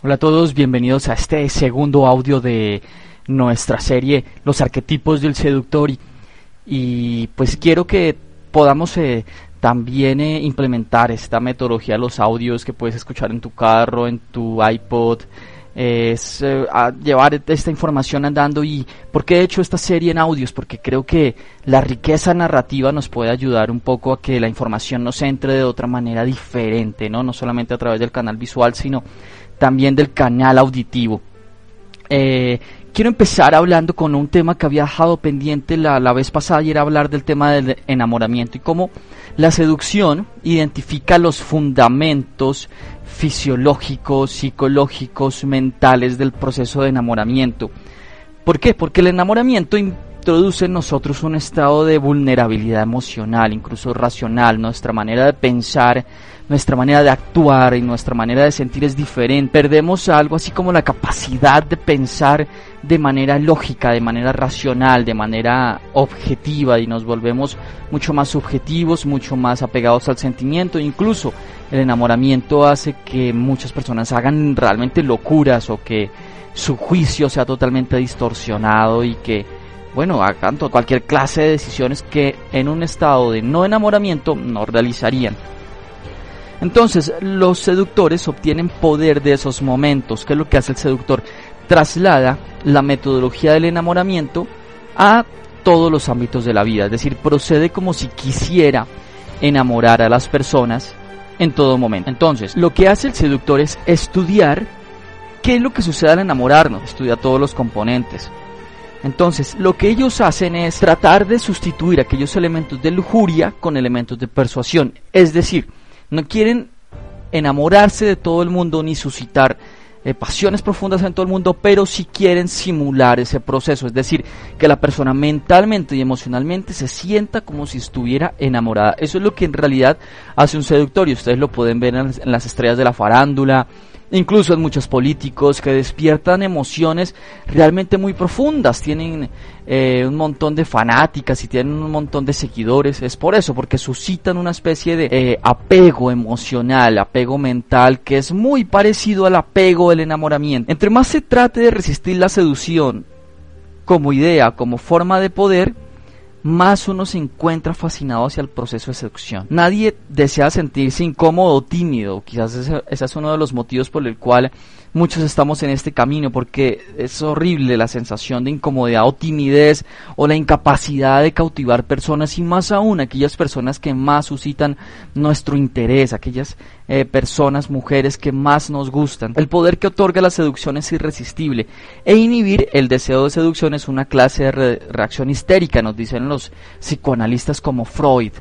Hola a todos, bienvenidos a este segundo audio de nuestra serie Los arquetipos del seductor. Y, pues quiero que podamos eh, también eh, implementar esta metodología de los audios que puedes escuchar en tu carro, en tu iPod, es eh, llevar esta información andando. Y por qué he hecho esta serie en audios porque creo que la riqueza narrativa nos puede ayudar un poco a que la información nos entre de otra manera diferente no no solamente a través del canal visual sino también del canal auditivo. Eh, quiero empezar hablando con un tema que había dejado pendiente la, la, vez pasada y era hablar del tema del enamoramiento y cómo la seducción identifica los fundamentos fisiológicos, psicológicos, mentales del proceso de enamoramiento. ¿Por qué? Porque el enamoramiento introduce en nosotros un estado de vulnerabilidad emocional, incluso racional, nuestra manera de pensar nuestra manera de actuar y nuestra manera de sentir es diferente. Perdemos algo así como la capacidad de pensar de manera lógica, de manera racional, de manera objetiva y nos volvemos mucho más subjetivos, mucho más apegados al sentimiento. Incluso el enamoramiento hace que muchas personas hagan realmente locuras o que su juicio sea totalmente distorsionado y que bueno, hagan cualquier clase de decisiones que en un estado de no enamoramiento no realizarían. Entonces, los seductores obtienen poder de esos momentos. ¿Qué es lo que hace el seductor? Traslada la metodología del enamoramiento a todos los ámbitos de la vida. Es decir, procede como si quisiera enamorar a las personas en todo momento. Entonces, lo que hace el seductor es estudiar qué es lo que sucede al enamorarnos. Estudia todos los componentes. Entonces, lo que ellos hacen es tratar de sustituir aquellos elementos de lujuria con elementos de persuasión. Es decir, no quieren enamorarse de todo el mundo ni suscitar eh, pasiones profundas en todo el mundo, pero sí quieren simular ese proceso, es decir, que la persona mentalmente y emocionalmente se sienta como si estuviera enamorada. Eso es lo que en realidad hace un seductor y ustedes lo pueden ver en las estrellas de la farándula, incluso en muchos políticos que despiertan emociones realmente muy profundas, tienen eh, un montón de fanáticas y tienen un montón de seguidores, es por eso, porque suscitan una especie de eh, apego emocional, apego mental, que es muy parecido al apego del enamoramiento. Entre más se trate de resistir la seducción como idea, como forma de poder, más uno se encuentra fascinado hacia el proceso de seducción. Nadie desea sentirse incómodo o tímido, quizás ese, ese, es uno de los motivos por el cual muchos estamos en este camino, porque es horrible la sensación de incomodidad o timidez o la incapacidad de cautivar personas y más aún aquellas personas que más suscitan nuestro interés, aquellas eh, personas, mujeres que más nos gustan. El poder que otorga la seducción es irresistible e inhibir el deseo de seducción es una clase de re reacción histérica, nos dicen los psicoanalistas como Freud.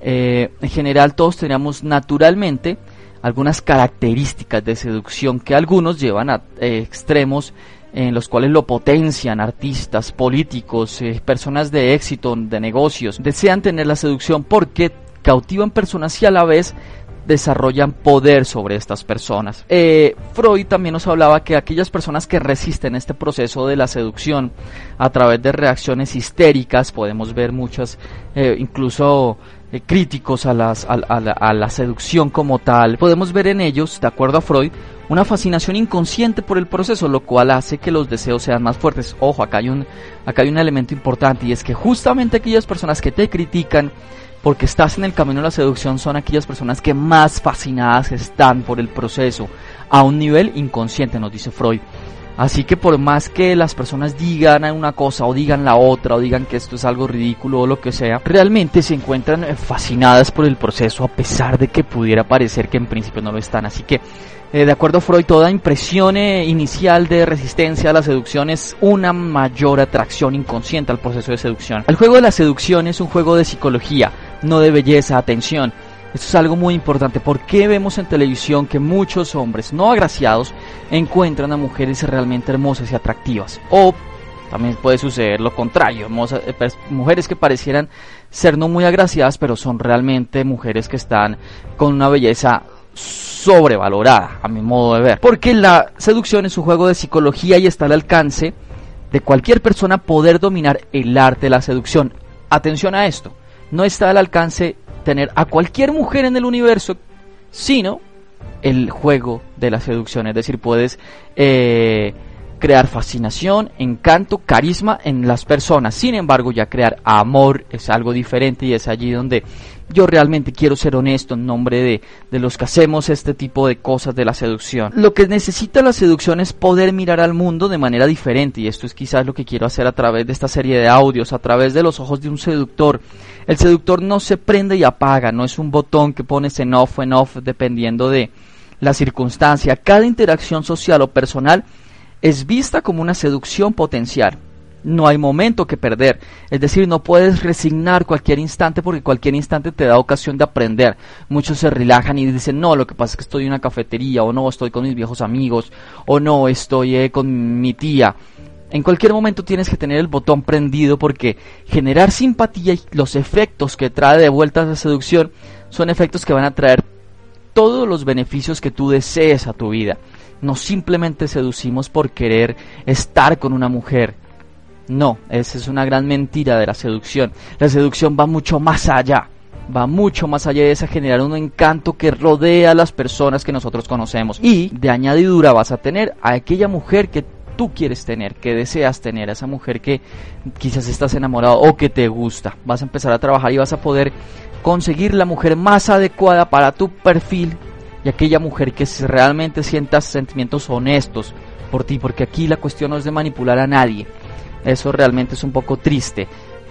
Eh, en general todos tenemos naturalmente algunas características de seducción que algunos llevan a eh, extremos en los cuales lo potencian artistas, políticos, personas de éxito, de negocios, desean tener la seducción porque cautivan personas y a la vez desarrollan poder sobre estas personas. Eh, Freud también nos hablaba que aquellas personas que resisten este proceso de la seducción a través de reacciones histéricas, podemos ver muchas, eh, incluso eh, críticos a, las, a, la, a la seducción como tal, podemos ver en ellos, de acuerdo a Freud, una fascinación inconsciente por el proceso, lo cual hace que los deseos sean más fuertes. Ojo, acá hay un, acá hay un elemento importante y es que justamente aquellas personas que te critican, porque estás en el camino de la seducción son aquellas personas que más fascinadas están por el proceso a un nivel inconsciente, nos dice Freud. Así que por más que las personas digan una cosa o digan la otra o digan que esto es algo ridículo o lo que sea, realmente se encuentran fascinadas por el proceso a pesar de que pudiera parecer que en principio no lo están. Así que eh, de acuerdo a Freud, toda impresión eh, inicial de resistencia a la seducción es una mayor atracción inconsciente al proceso de seducción. El juego de la seducción es un juego de psicología, no de belleza, atención. Esto es algo muy importante. ¿Por qué vemos en televisión que muchos hombres no agraciados encuentran a mujeres realmente hermosas y atractivas? O también puede suceder lo contrario, hermosas, eh, mujeres que parecieran ser no muy agraciadas, pero son realmente mujeres que están con una belleza sobrevalorada, a mi modo de ver. Porque la seducción es un juego de psicología y está al alcance de cualquier persona poder dominar el arte de la seducción. Atención a esto no está al alcance tener a cualquier mujer en el universo, sino el juego de la seducción, es decir, puedes eh, crear fascinación, encanto, carisma en las personas. Sin embargo, ya crear amor es algo diferente y es allí donde yo realmente quiero ser honesto en nombre de, de, los que hacemos este tipo de cosas de la seducción. Lo que necesita la seducción es poder mirar al mundo de manera diferente y esto es quizás lo que quiero hacer a través de esta serie de audios, a través de los ojos de un seductor. El seductor no se prende y apaga, no es un botón que pones en off o en off dependiendo de la circunstancia. Cada interacción social o personal es vista como una seducción potencial. No hay momento que perder, es decir, no puedes resignar cualquier instante porque cualquier instante te da ocasión de aprender. Muchos se relajan y dicen, no, lo que pasa es que estoy en una cafetería, o no, estoy con mis viejos amigos, o no, estoy eh, con mi tía. En cualquier momento tienes que tener el botón prendido porque generar simpatía y los efectos que trae de vuelta la seducción son efectos que van a traer todos los beneficios que tú desees a tu vida. No simplemente seducimos por querer estar con una mujer. No, esa es una gran mentira de la seducción. La seducción va mucho más allá. Va mucho más allá de esa generar un encanto que rodea a las personas que nosotros conocemos. Y de añadidura vas a tener a aquella mujer que tú quieres tener, que deseas tener, a esa mujer que quizás estás enamorado o que te gusta. Vas a empezar a trabajar y vas a poder conseguir la mujer más adecuada para tu perfil y aquella mujer que realmente sienta sentimientos honestos por ti, porque aquí la cuestión no es de manipular a nadie. Eso realmente es un poco triste.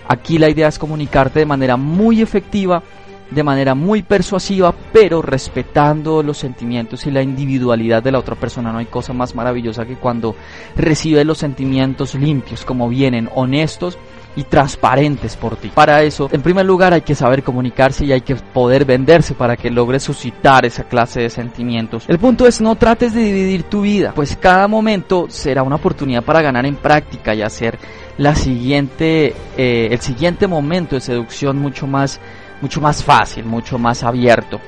Aquí la idea es comunicarte de manera muy efectiva, de manera muy persuasiva, pero respetando los sentimientos y la individualidad de la otra persona. No hay cosa más maravillosa que cuando recibe los sentimientos limpios, como vienen, honestos y transparentes por ti. Para eso, en primer lugar, hay que saber comunicarse y hay que poder venderse para que logres suscitar esa clase de sentimientos. El punto es no trates de dividir tu vida, pues cada momento será una oportunidad para ganar en práctica y hacer la siguiente, eh, el siguiente momento de seducción mucho más, mucho más fácil, mucho más abierto.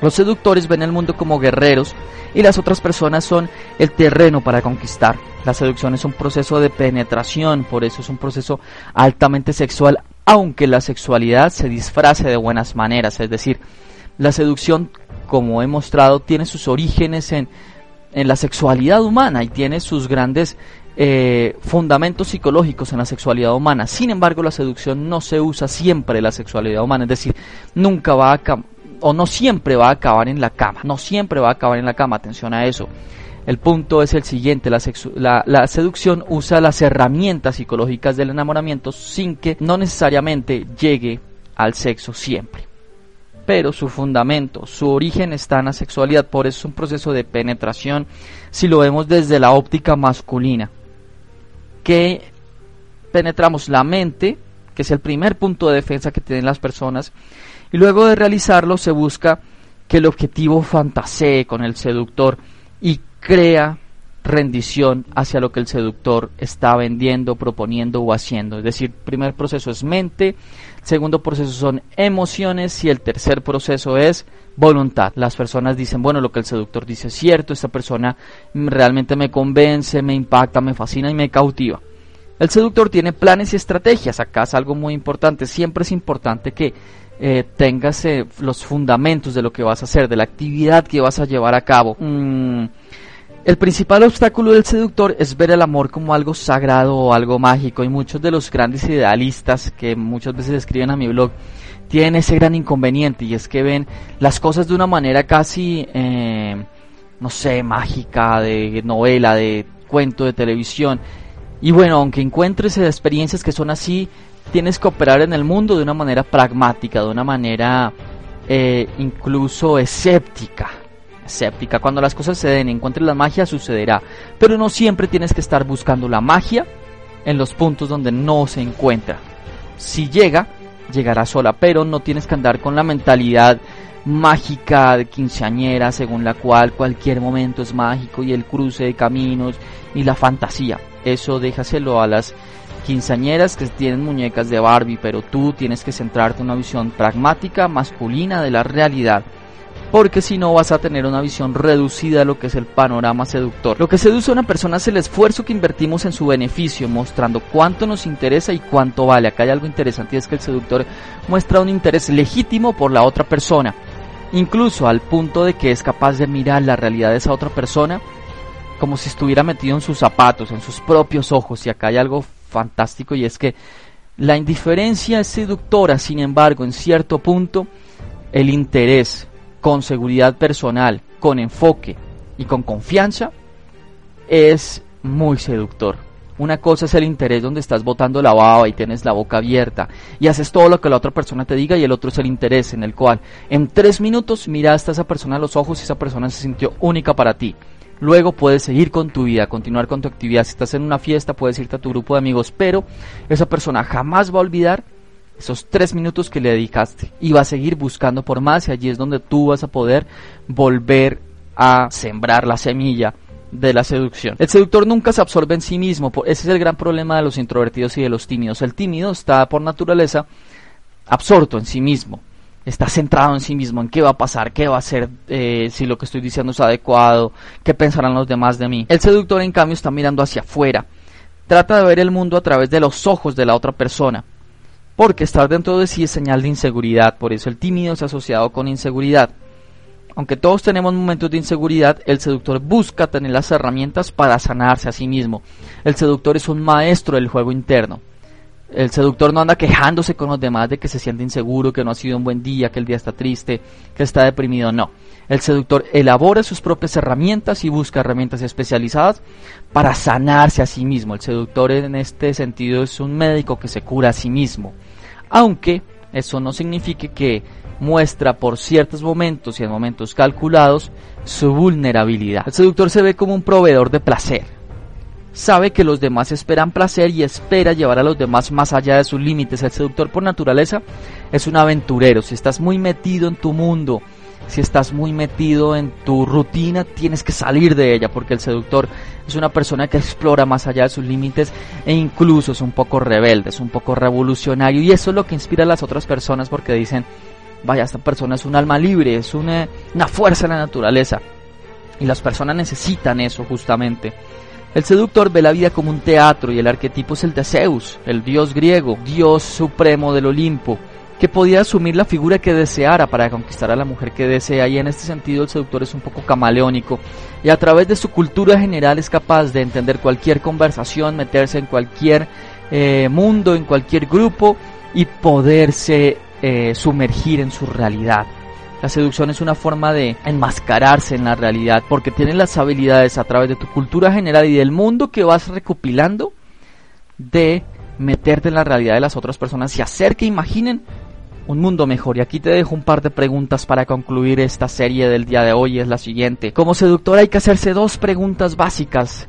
Los seductores ven el mundo como guerreros y las otras personas son el terreno para conquistar. La seducción es un proceso de penetración, por eso es un proceso altamente sexual, aunque la sexualidad se disfrace de buenas maneras. Es decir, la seducción, como he mostrado, tiene sus orígenes en, en la sexualidad humana y tiene sus grandes eh, fundamentos psicológicos en la sexualidad humana. Sin embargo, la seducción no se usa siempre en la sexualidad humana, es decir, nunca va a, o no siempre va a acabar en la cama, no siempre va a acabar en la cama, atención a eso. El punto es el siguiente, la, la, seducción usa las herramientas psicológicas del enamoramiento sin que no necesariamente llegue al sexo siempre. Pero su fundamento, su origen está en la sexualidad, por eso es un proceso de penetración si lo vemos desde la óptica masculina. Que penetramos la mente, que es el primer punto de defensa que tienen las personas, y luego de realizarlo se busca que el objetivo fantasee con el seductor y crea rendición hacia lo que el seductor está vendiendo, proponiendo o haciendo. Es decir, primer proceso es mente, segundo proceso son emociones y el tercer proceso es voluntad. Las personas dicen, bueno, lo que el seductor dice es cierto, esta persona realmente me convence, me impacta, me fascina y me cautiva. El seductor tiene planes y estrategias. Acá es algo muy importante. Siempre es importante que eh, tengas eh, los fundamentos de lo que vas a hacer, de la actividad que vas a llevar a cabo. Mm, el principal obstáculo del seductor es ver el amor como algo sagrado o algo mágico y muchos de los grandes idealistas que muchas veces escriben a mi blog tienen ese gran inconveniente y es que ven las cosas de una manera casi, eh, no sé, mágica, de novela, de cuento, de televisión. Y bueno, aunque encuentres experiencias que son así, tienes que operar en el mundo de una manera pragmática, de una manera eh, incluso escéptica. Escéptica. Cuando las cosas se den, encuentres la magia, sucederá. Pero no siempre tienes que estar buscando la magia en los puntos donde no se encuentra. Si llega, llegará sola, pero no tienes que andar con la mentalidad mágica de quinceañera según la cual cualquier momento es mágico y el cruce de caminos y la fantasía. Eso déjaselo a las quinceañeras que tienen muñecas de Barbie, pero tú tienes que centrarte en una visión pragmática, masculina de la realidad. Porque si no vas a tener una visión reducida de lo que es el panorama seductor. Lo que seduce a una persona es el esfuerzo que invertimos en su beneficio, mostrando cuánto nos interesa y cuánto vale. Acá hay algo interesante y es que el seductor muestra un interés legítimo por la otra persona incluso al punto de que es capaz de mirar la realidad de esa otra persona como si estuviera metido en sus zapatos, en sus propios ojos. Y acá hay algo fantástico y es que la indiferencia es seductora, sin embargo, en cierto punto, el interés con seguridad personal, con enfoque y con confianza es muy seductor. Una cosa es el interés donde estás botando la baba y tienes la boca abierta y haces todo lo que la otra persona te diga y el otro es el interés en el cual en tres minutos miraste a esa persona a los ojos y esa persona se sintió única para ti. Luego puedes seguir con tu vida, continuar con tu actividad. Si estás en una fiesta puedes irte a tu grupo de amigos, pero esa persona jamás va a olvidar esos tres minutos que le dedicaste y va a seguir buscando por más y allí es donde tú vas a poder volver a sembrar la semilla de la seducción. El seductor nunca se absorbe en sí mismo, ese es el gran problema de los introvertidos y de los tímidos. El tímido está por naturaleza absorto en sí mismo, está centrado en sí mismo, en qué va a pasar, qué va a hacer, eh, si lo que estoy diciendo es adecuado, qué pensarán los demás de mí. El seductor en cambio está mirando hacia afuera, trata de ver el mundo a través de los ojos de la otra persona, porque estar dentro de sí es señal de inseguridad, por eso el tímido ha asociado con inseguridad. Aunque todos tenemos momentos de inseguridad, el seductor busca tener las herramientas para sanarse a sí mismo. El seductor es un maestro del juego interno. El seductor no anda quejándose con los demás de que se siente inseguro, que no ha sido un buen día, que el día está triste, que está deprimido. No. El seductor elabora sus propias herramientas y busca herramientas especializadas para sanarse a sí mismo. El seductor en este sentido es un médico que se cura a sí mismo. Aunque eso no signifique que muestra por ciertos momentos y en momentos calculados su vulnerabilidad. El seductor se ve como un proveedor de placer. Sabe que los demás esperan placer y espera llevar a los demás más allá de sus límites. El seductor por naturaleza es un aventurero. Si estás muy metido en tu mundo, si estás muy metido en tu rutina, tienes que salir de ella porque el seductor es una persona que explora más allá de sus límites e incluso es un poco rebelde, es un poco revolucionario y eso es lo que inspira a las otras personas porque dicen, vaya, esta persona es un alma libre, es una, una fuerza en la naturaleza. Y las personas necesitan eso justamente. El seductor ve la vida como un teatro y el arquetipo es el de Zeus, el dios griego, dios supremo del Olimpo, que podía asumir la figura que deseara para conquistar a la mujer que desea y en este sentido el seductor es un poco camaleónico y a través de su cultura general es capaz de entender cualquier conversación, meterse en cualquier eh, mundo, en cualquier grupo y poderse eh, sumergir en su realidad. La seducción es una forma de enmascararse en la realidad porque tienes las habilidades a través de tu cultura general y del mundo que vas recopilando de meterte en la realidad de las otras personas y hacer que imaginen un mundo mejor. Y aquí te dejo un par de preguntas para concluir esta serie del día de hoy. Es la siguiente. Como seductor hay que hacerse dos preguntas básicas.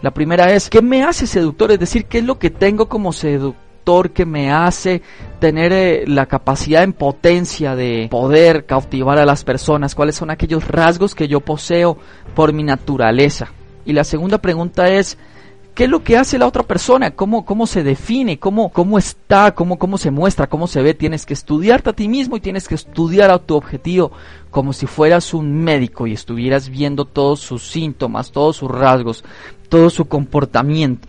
La primera es, ¿qué me hace seductor? Es decir, ¿qué es lo que tengo como seductor? Que me hace tener eh, la capacidad en potencia de poder cautivar a las personas, cuáles son aquellos rasgos que yo poseo por mi naturaleza. Y la segunda pregunta es, ¿qué es lo que hace la otra persona? ¿Cómo, cómo se define? ¿Cómo, cómo está? ¿Cómo, ¿Cómo se muestra? ¿Cómo se ve? Tienes que estudiarte a ti mismo y tienes que estudiar a tu objetivo como si fueras un médico y estuvieras viendo todos sus síntomas, todos sus rasgos, todo su comportamiento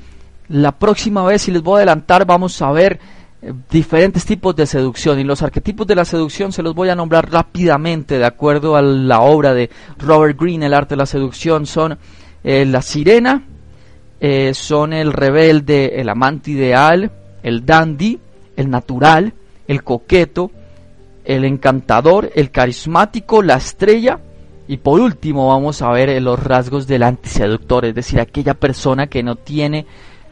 la próxima vez, si les voy a adelantar, vamos a ver eh, diferentes tipos de seducción. Y los arquetipos de la seducción se los voy a nombrar rápidamente de acuerdo a la obra de Robert Greene, El arte de la seducción, son eh, la sirena, eh, son el rebelde, el amante ideal, el dandy, el natural, el coqueto, el encantador, el carismático, la estrella. Y por último vamos a ver los rasgos del antiseductor, es decir, aquella persona que no tiene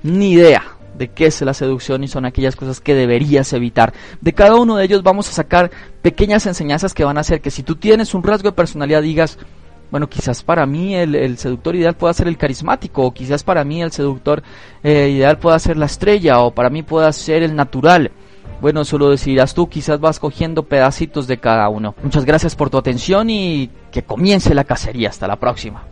ni idea de qué es la seducción y son aquellas cosas que deberías evitar. De cada uno de ellos vamos a sacar pequeñas enseñanzas que van a hacer que si tú tienes un rasgo de personalidad digas, bueno, quizás para mí el, seductor ideal pueda ser el carismático, o quizás para mí el seductor eh, ideal pueda ser la estrella, o para mí pueda ser el natural. Bueno, eso lo decidirás tú, quizás vas cogiendo pedacitos de cada uno. Muchas gracias por tu atención y que comience la cacería. Hasta la próxima.